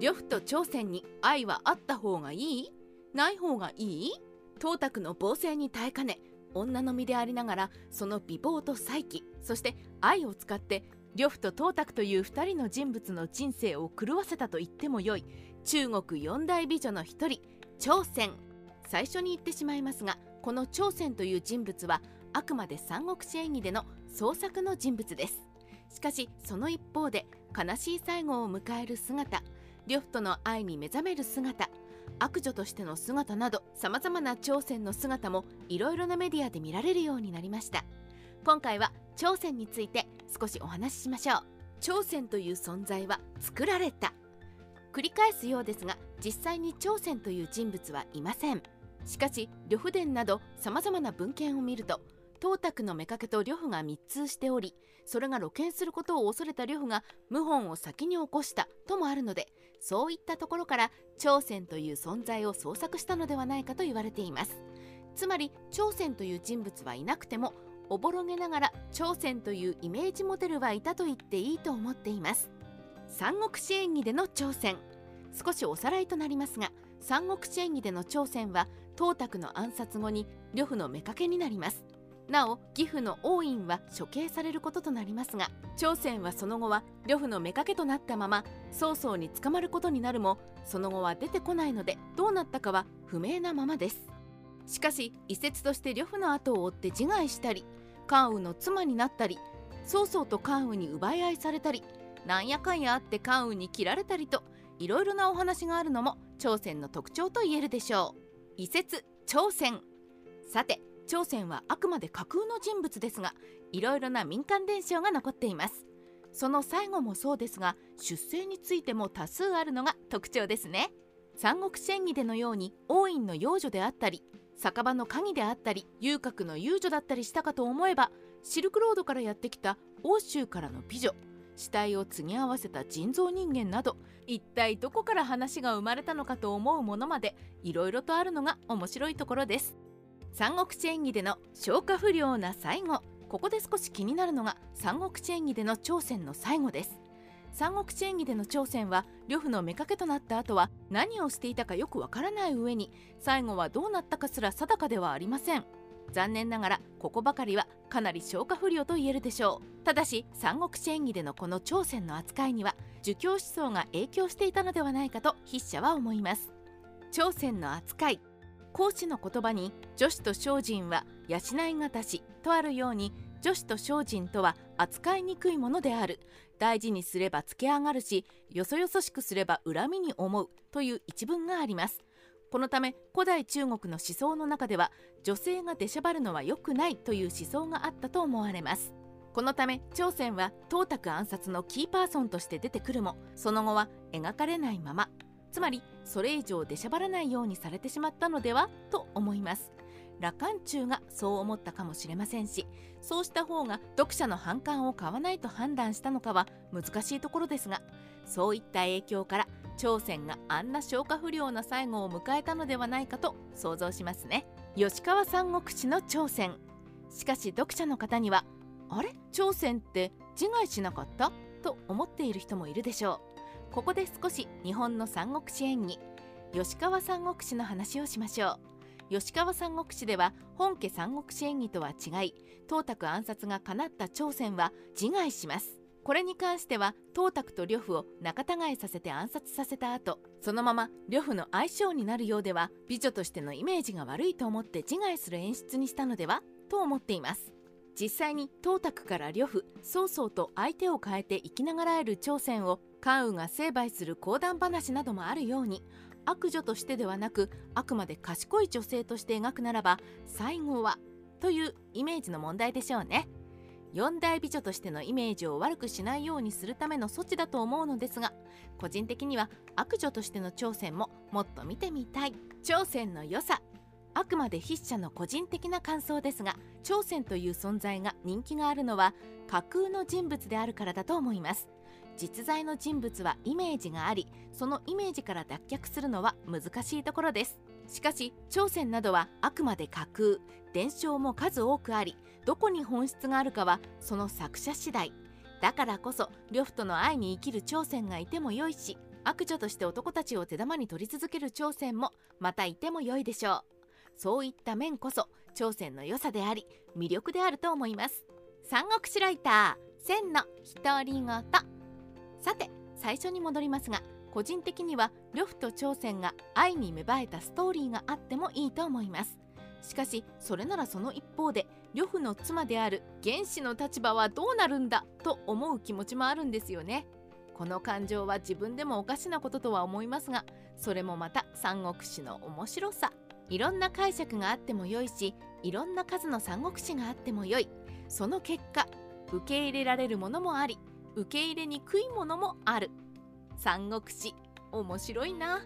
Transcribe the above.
呂布と朝鮮に愛はあった方がいい？ない方がいい？董卓の暴政に耐えかね女の身でありながらその美貌と才気そして愛を使って呂布と董卓という2人の人物の人生を狂わせたと言ってもよい中国四大美女の一人朝鮮。最初に言ってしまいますがこの朝鮮という人物はあくまで三国志演義での創作の人物です。しかしその一方で悲しい最後を迎える姿呂布との愛に目覚める姿悪女としての姿などさまざまな朝鮮の姿もいろいろなメディアで見られるようになりました。今回は朝鮮について少しお話ししましょう。朝鮮という存在は作られた。繰り返すようですが実際に朝鮮という人物はいません。しかし呂布伝などさまざまな文献を見ると董卓の妾と呂布が密通しておりそれが露見することを恐れた呂布が謀反を先に起こしたともあるのでそういったところから朝鮮という存在を創作したのではないかと言われています。つまり朝鮮という人物はいなくてもおぼろげながら朝鮮というイメージモデルはいたと言っていいと思っています。三国志演義での朝鮮少しおさらいとなりますが三国志演義での朝鮮は董卓の暗殺後に呂布の妾になります。なお義父の王院は処刑されることとなりますが朝鮮はその後は呂布の妾となったまま曹操に捕まることになるもその後は出てこないのでどうなったかは不明なままです。しかし一説として呂布の後を追って自害したり関羽の妻になったり曹操と関羽に奪い合いされたりなんやかんやあって関羽に切られたりといろいろなお話があるのも朝鮮の特徴と言えるでしょう。移設朝鮮。さて朝鮮はあくまで架空の人物ですがいろいろな民間伝承が残っています。その最後もそうですが出生についても多数あるのが特徴ですね。三国志演義でのように王院の幼女であったり酒場の鍵であったり遊郭の遊女だったりしたかと思えばシルクロードからやってきた欧州からの美女死体を継ぎ合わせた人造人間など一体どこから話が生まれたのかと思うものまでいろいろとあるのが面白いところです。三国志演義での消化不良な最後。ここで少し気になるのが三国志演義での朝鮮の最後です。三国志演義での朝鮮は呂布の妾となった後は何をしていたかよくわからない上に最後はどうなったかすら定かではありません。残念ながらここばかりはかなり消化不良と言えるでしょう。ただし三国志演義でのこの朝鮮の扱いには儒教思想が影響していたのではないかと筆者は思います。朝鮮の扱い孔子の言葉に女子と精進は養いがたしとあるように女子と精進とは扱いにくいものである。大事にすればつけ上がるしよそよそしくすれば恨みに思うという一文があります。このため古代中国の思想の中では女性が出しゃばるのは良くないという思想があったと思われます。このため朝鮮は董卓暗殺のキーパーソンとして出てくるもその後は描かれないまま。つまりそれ以上出しゃばらないようにされてしまったのではと思います。羅漢中がそう思ったかもしれませんしそうした方が読者の反感を買わないと判断したのかは難しいところですがそういった影響から朝鮮があんな消化不良な最後を迎えたのではないかと想像しますね。吉川三国志の朝鮮しかし読者の方にはあれ？朝鮮って自害しなかった？と思っている人もいるでしょう。ここで少し日本の三国志演義吉川三国志の話をしましょう吉川三国志では本家三国志演義とは違い董卓暗殺が叶った朝鮮は自害します。これに関しては董卓と呂布を仲違いさせて暗殺させた後そのまま呂布の相性になるようでは美女としてのイメージが悪いと思って自害する演出にしたのではと思っています。実際に董卓から呂布曹操と相手を変えて生きながらえる朝鮮を関羽が成敗する講談話などもあるように悪女としてではなくあくまで賢い女性として描くならば最後はというイメージの問題でしょうね。四大美女としてのイメージを悪くしないようにするための措置だと思うのですが個人的には悪女としての朝鮮ももっと見てみたい。朝鮮の良さ。あくまで筆者の個人的な感想ですが朝鮮という存在が人気があるのは架空の人物であるからだと思います。実在の人物はイメージがありそのイメージから脱却するのは難しいところです。しかし朝鮮などはあくまで架空伝承も数多くありどこに本質があるかはその作者次第。だからこそ呂布との愛に生きる朝鮮がいてもよいし悪女として男たちを手玉に取り続ける朝鮮もまたいても良いでしょう。そういった面こそ朝鮮の良さであり魅力であると思います。三国志ライター千の独り言。さて最初に戻りますが個人的には呂布と朝鮮が愛に芽生えたストーリーがあってもいいと思います。しかしそれならその一方で呂布の妻である原始の立場はどうなるんだと思う気持ちもあるんですよね。この感情は自分でもおかしなこととは思いますがそれもまた三国志の面白さ。いろんな解釈があってもよいしいろんな数の三国志があってもよいその結果受け入れられるものもあり受け入れにくいものもある三国志面白いな。